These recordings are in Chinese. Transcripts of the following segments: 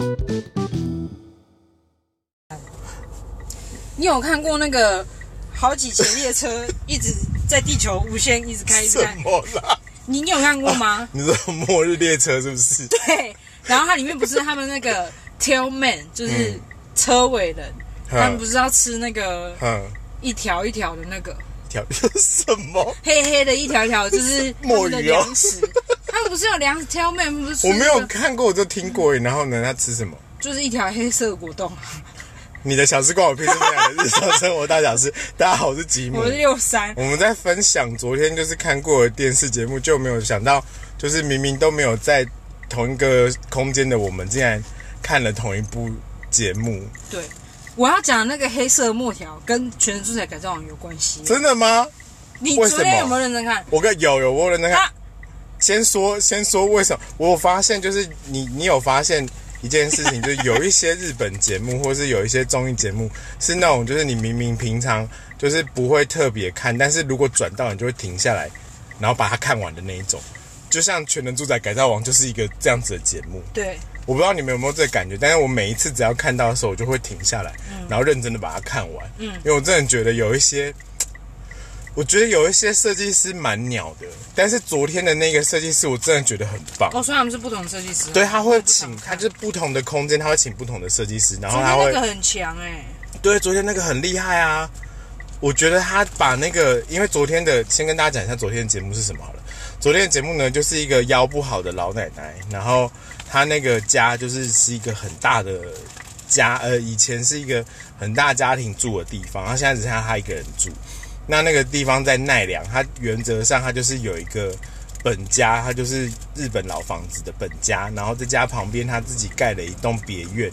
你有看过那个好几节列车一直在地球无限一直开一直什开？么啦？你你有看过吗？你说末日列车是不是？对，然后它里面不是他们那个 tailman，就是嗯车尾人，他们不嗯是要吃那个嗯，一条一条的那个条什么？黑黑的一条一条，就是他们的墨鱼哦粮食。他不是有粮食 tailman，不是我没有看过，我就听过。然后呢，他吃什么？就是一条黑色的果冻。你的小时光我平时分享的日常生活大小事。大家好，我是吉姆我。是六三，我们在分享昨天就是看过的电视节目，就没有想到，就是明明都没有在同一个空间的我们，竟然看了同一部节目。对。我要讲那个黑色墨条跟《全能猪仔改造王》有关系。真的吗？你昨天有没有认真看？我跟有有我有人在看。啊，先说先说为什么？我有发现就是你你有发现一件事情，就是有一些日本节目或是有一些综艺节目是那种就是你明明平常就是不会特别看，但是如果转到你就会停下来，然后把它看完的那一种。就像《全能住宅改造王》就是一个这样子的节目，对，我不知道你们有没有这个感觉，但是我每一次只要看到的时候，我就会停下来，然后认真的把它看完。嗯因为我真的觉得有一些，我觉得有一些设计师蛮鸟的，但是昨天的那个设计师，我真的觉得很棒。哦，所以他们是不同设计师。对，他会请，他就是不同的空间，他会请不同的设计师，然后他那个很强哎、对，昨天那个很厉害啊！我觉得他把那个，因为昨天的，先跟大家讲一下昨天的节目是什么好了。昨天的节目呢，就是一个腰不好的老奶奶，然后她那个家就是是一个很大的家，呃，以前是一个很大家庭住的地方，然后现在只剩下她一个人住。那那个地方在奈良，它原则上它就是有一个本家，它就是日本老房子的本家，然后在家旁边他自己盖了一栋别院，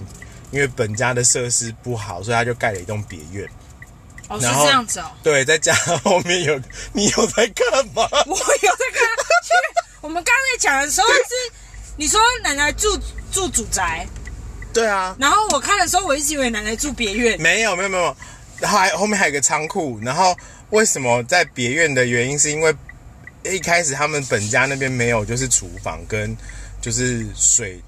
因为本家的设施不好，所以他就盖了一栋别院。哦，是这样子哦。对，在家后面有 你有在干嘛？我有在看，我们刚才讲的时候是你说奶奶住住主宅，对啊，然后我看的时候，我一直以为奶奶住别院。没有没有没有，还后面还有个仓库，然后为什么在别院的原因是因为一开始他们本家那边没有就是厨房跟就是水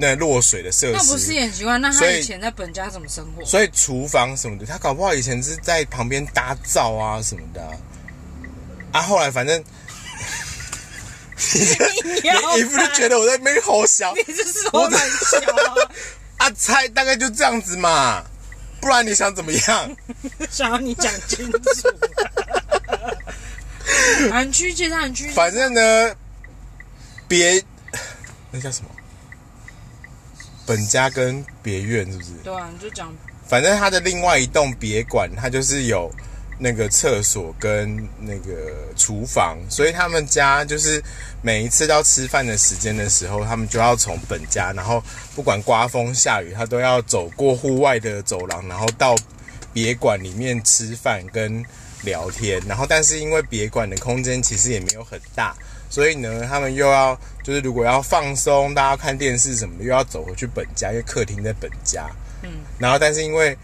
那落水的设施，那不是也很奇怪？那他以以前在本家怎么生活？所以厨房什么的，他搞不好以前是在旁边搭灶啊什么的啊。啊后来反正你 你一副就觉得我在那边吼小你是说很小啊？啊，猜大概就这样子嘛，不然你想怎么样？想要你讲清楚。韩区介绍韩区，反正呢，别那叫什么？本家跟别院是不是？对啊，你就讲反正他的另外一栋别馆，它就是有那个厕所跟那个厨房，所以他们家就是每一次到吃饭的时间的时候，他们就要从本家，然后不管刮风下雨，他都要走过户外的走廊，然后到别馆里面吃饭跟聊天。然后，但是因为别馆的空间其实也没有很大，所以呢，他们又要就是如果要放松，大家看电视什么的，又要走回去本家，因为客厅在本家。嗯，然后但是因为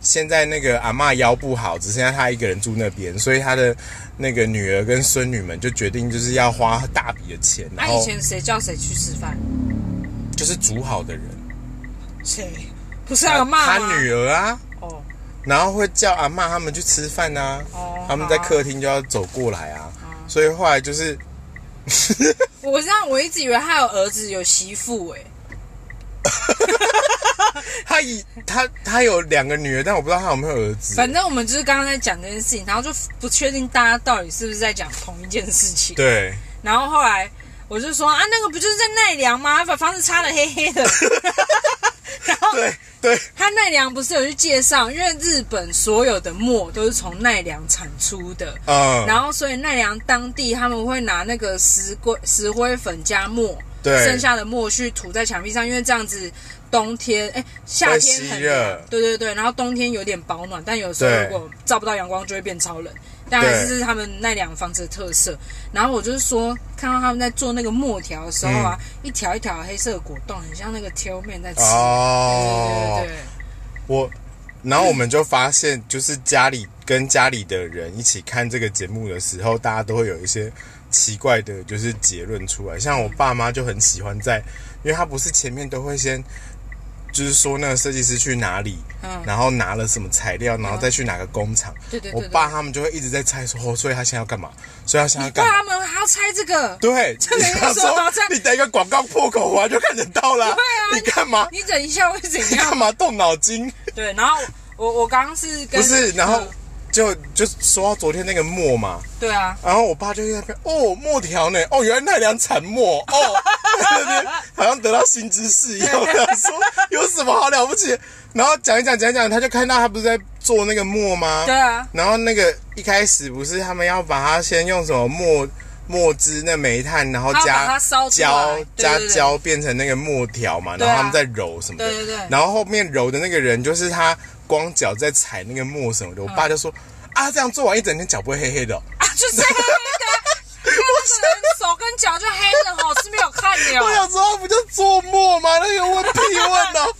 现在那个阿嬷腰不好，只剩下她一个人住那边，所以她的那个女儿跟孙女们就决定就是要花大笔的钱，那、以前谁叫谁去吃饭？就是煮好的人，谁？不是还有骂她？女儿啊，哦然后会叫阿嬷他们去吃饭啊，哦，他们在客厅就要走过来啊，所以后来就是 我这样，我一直以为他有儿子有媳妇哎、他以他他有两个女儿，但我不知道他有没有儿子。反正我们就是刚刚在讲这件事情，然后就不确定大家到底是不是在讲同一件事情。对，然后后来我就说啊，那个不就是在奈良吗？他把房子擦的黑黑的。然后对对他奈良不是有去介绍，因为日本所有的墨都是从奈良产出的，嗯，然后所以奈良当地他们会拿那个石灰石灰粉加墨，对。剩下的墨去涂在墙壁上，因为这样子冬天哎夏天很热，对对对，然后冬天有点保暖，但有时候如果照不到阳光就会变超冷。但还是这是他们奈良房子的特色。然后我就是说，看到他们在做那个墨条的时候啊，一条一条黑色的果冻，很像那个挑面在吃。哦。对对对对，我，然后我们就发现，就是家里跟家里的人一起看这个节目的时候，大家都会有一些奇怪的，就是结论出来。像我爸妈就很喜欢在，因为他不是前面都会先就是说那个设计师去哪里，嗯然后拿了什么材料，然后再去哪个工厂。我对对对对爸他们就会一直在猜说，哦，所以他现在要干嘛？所以他现在要干嘛？他们还要猜这个？对，你等一个广告破口完就看得到了。对啊你干嘛？你等一下会怎你样？干嘛动脑筋？对，然后我我刚刚是跟不是，然后嗯就就说到昨天那个墨嘛，对啊，然后我爸就在那边哦墨条呢，哦原来奈良产墨。哦，在那边好像得到新知识一样，我想说有什么好了不起？然后讲一讲讲一讲，他就看到他不是在做那个墨吗？对啊，然后那个一开始不是他们要把它先用什么墨墨汁那煤炭，然后加胶加胶变成那个墨条嘛，然后他们在揉什么的。对对对。然后后面揉的那个人就是他光脚在踩那个墨什么的，我爸就说啊，这样做完一整天脚不会黑黑的哦、啊，就是黑黑的，看那个人手跟脚就黑的，好是没有看的哦。我想说，他不就做墨吗？那有问屁问哦，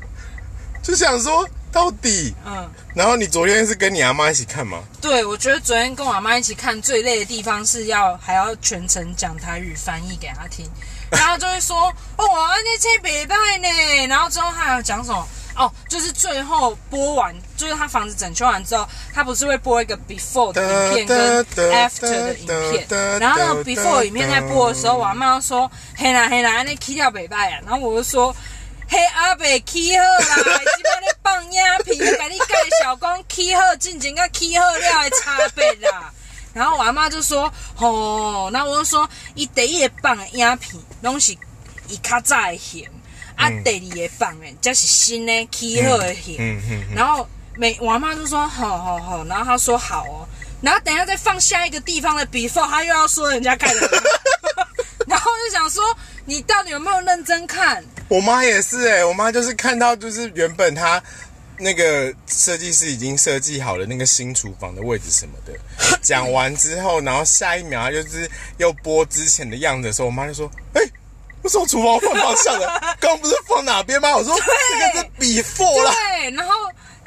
就想说到底。嗯，然后你昨天是跟你阿妈一起看吗？对，我觉得昨天跟我阿妈一起看最累的地方是要还要全程讲台语翻译给她听，然后就会说哦，那些北拜呢，然后之后他还要讲什么？哦，就是最后播完，就是他房子整修完之后，他不是会播一个 before 的影片跟 after 的影片，然后那个 before 影片在播的时候，我阿妈就说嘿啦嘿啦，那 key 掉北拜啊，然后我就说。嘿，阿伯起好啦，即摆咧放影片，甲你介绍讲起好进前甲起好了的差别啦。然后我阿妈就说，吼、那我就说，伊第一个放的影片拢是伊较早的片，啊，第二个放诶，这是新的起好的片。嗯嗯嗯，然后每我阿妈就说好好好，然后她说好哦，然后等一下再放下一个地方的 before，她又要说人家盖的 然后就想说你到底有没有认真看？我妈也是哎、我妈就是看到就是原本她那个设计师已经设计好了那个新厨房的位置什么的，讲完之后，然后下一秒她就是又播之前的样子的时候，我妈就说：“哎、为什么厨房换方向了？刚刚不是放哪边吗？”我说：“这个是 before 啦。对，然后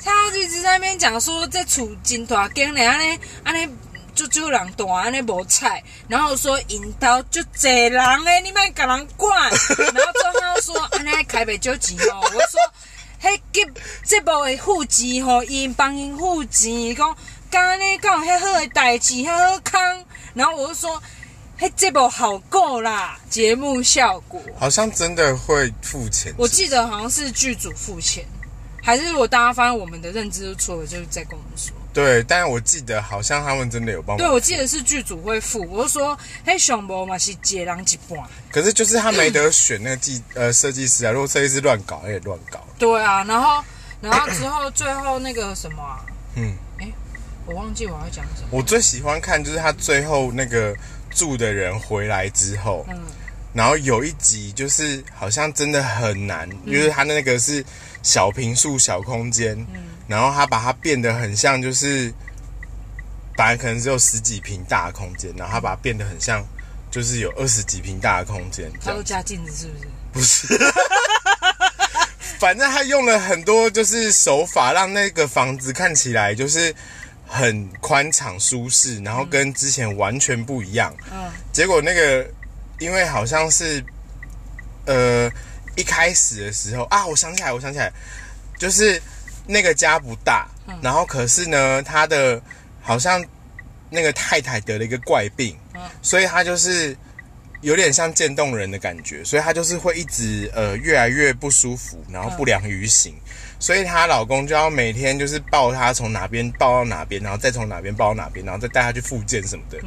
他就一直在那边讲说，这厝真大间嘞，安尼安尼。就就人大安尼无菜，然后说引导就济人诶，你莫甲人管。然后之后说安尼开袂少钱哦，我说迄节节目的付钱吼，因帮因付钱，讲干呢讲迄好的代志，迄好康。然后我就说，迄节目好够啦，节目效果。”好像真的会付钱，我记得好像是剧组付钱，还是如果大家发现我们的认知是错了，就是再跟我们说。对，但是我记得好像他们真的有帮忙。对，我记得是剧组会付。我就说，嘿，熊博嘛是接人一半。可是就是他没得选那个技呃设计师啊，如果设计师乱搞，他也乱搞。对啊，然后，然后之后最后那个什么啊，嗯，哎我忘记我要讲什么。我最喜欢看就是他最后那个住的人回来之后，嗯然后有一集就是好像真的很难，嗯就是他那个是小平数小空间，嗯然后他把它变得很像就是本来可能只有十几平大的空间，然后他把它变得很像就是有二十几平大的空间他都。加镜子是不是？不是，反正他用了很多就是手法，让那个房子看起来就是很宽敞舒适，然后跟之前完全不一样。嗯。结果那个因为好像是呃一开始的时候啊，我想起来，我想起来，就是那个家不大，然后可是呢，他的好像那个太太得了一个怪病，嗯。所以他就是有点像渐冻人的感觉，所以她就是会一直呃越来越不舒服，然后不良于行，所以她老公就要每天就是抱她从哪边抱到哪边，然后再从哪边抱到哪边，然后再带她去复健什么的。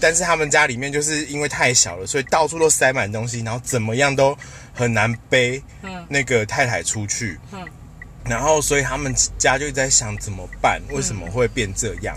但是他们家里面就是因为太小了，所以到处都塞满东西，然后怎么样都很难背嗯那个太太出去。嗯然后所以他们家就在想怎么办，为什么会变这样？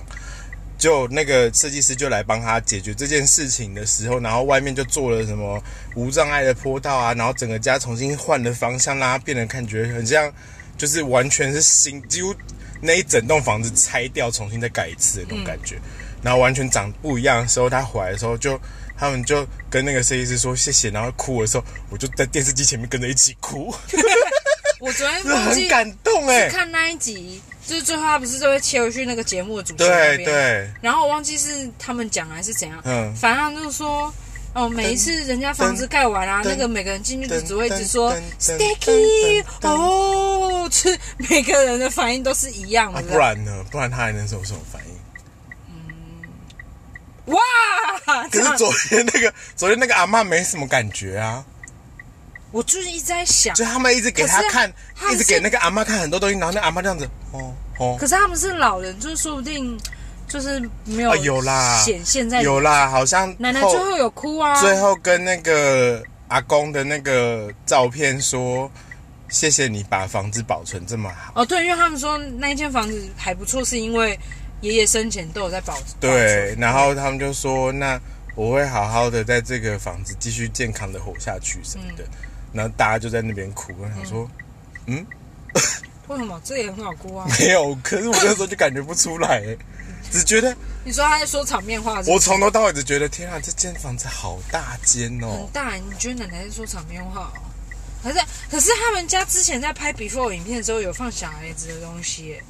就那个设计师就来帮他解决这件事情的时候，然后外面就做了什么无障碍的坡道啊，然后整个家重新换了方向，让它变得感觉很像，就是完全是新，几乎那一整栋房子拆掉，重新再改一次的那种感觉，然后完全长不一样的时候，他回来的时候就。他们就跟那个设计师说谢谢，然后哭的时候，我就在电视机前面跟着一起哭，我昨天 很感动哎、看那一集，就是最后他不是就会切回去那个节目的主持人那边，对。对，然后我忘记是他们讲还是怎样，嗯。反正就是说哦，每一次人家房子盖完啊，噔那个每个人进去就噔只会一直说 sticky 哦，是每个人的反应都是一样啊，的。不然呢？不然他还能有什么反应？嗯。哇，可是昨天那个，昨天那个阿嬷没什么感觉啊，我就是一直在想，就他们一直给他看，他一直给那个阿妈看很多东西，然后那阿妈这样子，哦哦，可是他们是老人，就是说不定就是没有啊有啦显现在有啦，好像奶奶最后有哭啊，最后跟那个阿公的那个照片说，谢谢你把房子保存这么好。哦对，因为他们说那一间房子还不错，是因为爷爷生前都有在保保对，然后他们就说，那我会好好的在这个房子继续健康的活下去什么嗯的。然后大家就在那边哭，我想说、嗯？为什么？这也很好哭啊？没有，可是我那时候就感觉不出来，只觉得你说他在说场面话是不是？我从头到尾只觉得，天啊，这间房子好大间哦。很。大，你觉得奶奶在说场面话哦？可是可是他们家之前在拍 before 影片的时候有放小孩子的东西耶，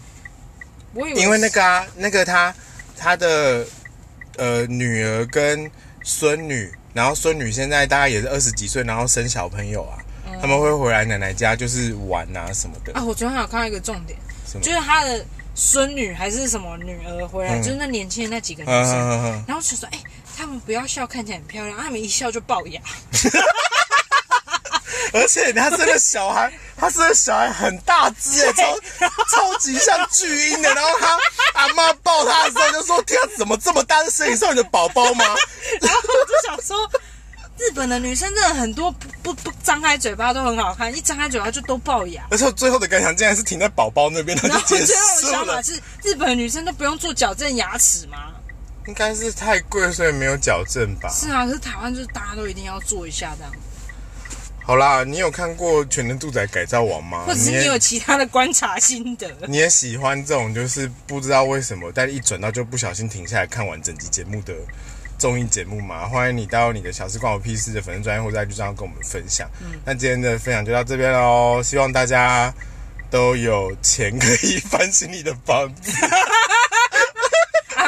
我以为因为那个啊，那个他他的呃女儿跟孙女，然后孙女现在大概也是二十几岁，然后生小朋友啊，他们会回来奶奶家就是玩啊什么的。啊，我昨天还有看到一个重点，就是他的孙女还是什么女儿回来，嗯就是那年轻的那几个女嗯生，然后就说：“哎、他们不要笑，看起来很漂亮，啊他们一笑就龅牙。而且他生的小孩，他生的小孩很大只哎，超超级像巨婴的。然后他阿妈抱他的时候就说：“天啊，怎么这么大？是生你上你的宝宝吗？”然后我就想说，日本的女生真的很多不不不张开嘴巴都很好看，一张开嘴巴就都龅牙。而且我最后的感想竟然是停在宝宝那边，他然就结后最后的。想法是，日本的女生都不用做矫正牙齿吗？应该是太贵，所以没有矫正吧。是啊，可是台湾就是大家都一定要做一下这样，好啦，你有看过《全能住宅改造王》吗？或者是你有其他的观察心得？你也喜欢这种就是不知道为什么，但一转到就不小心停下来看完整集节目的综艺节目吗？欢迎你到你的小时关我屁事的粉丝专业或者 IG 上跟我们分享。那今天的分享就到这边喽，希望大家都有钱可以翻新你的房子。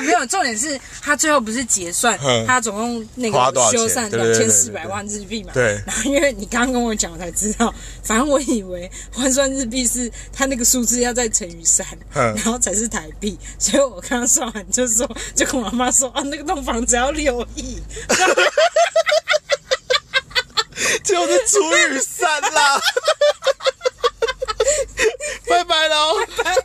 没有，重点是他最后不是结算，他总共那个修缮两千四百万日币嘛。对,然后因为你刚刚跟我讲，我才知道，反正我以为换算日币是他那个数字要再乘以三，然后才是台币。所以我刚刚算完就说，就跟我妈说啊，那个栋房子要六亿。就是除以三啦，拜拜喽，拜拜。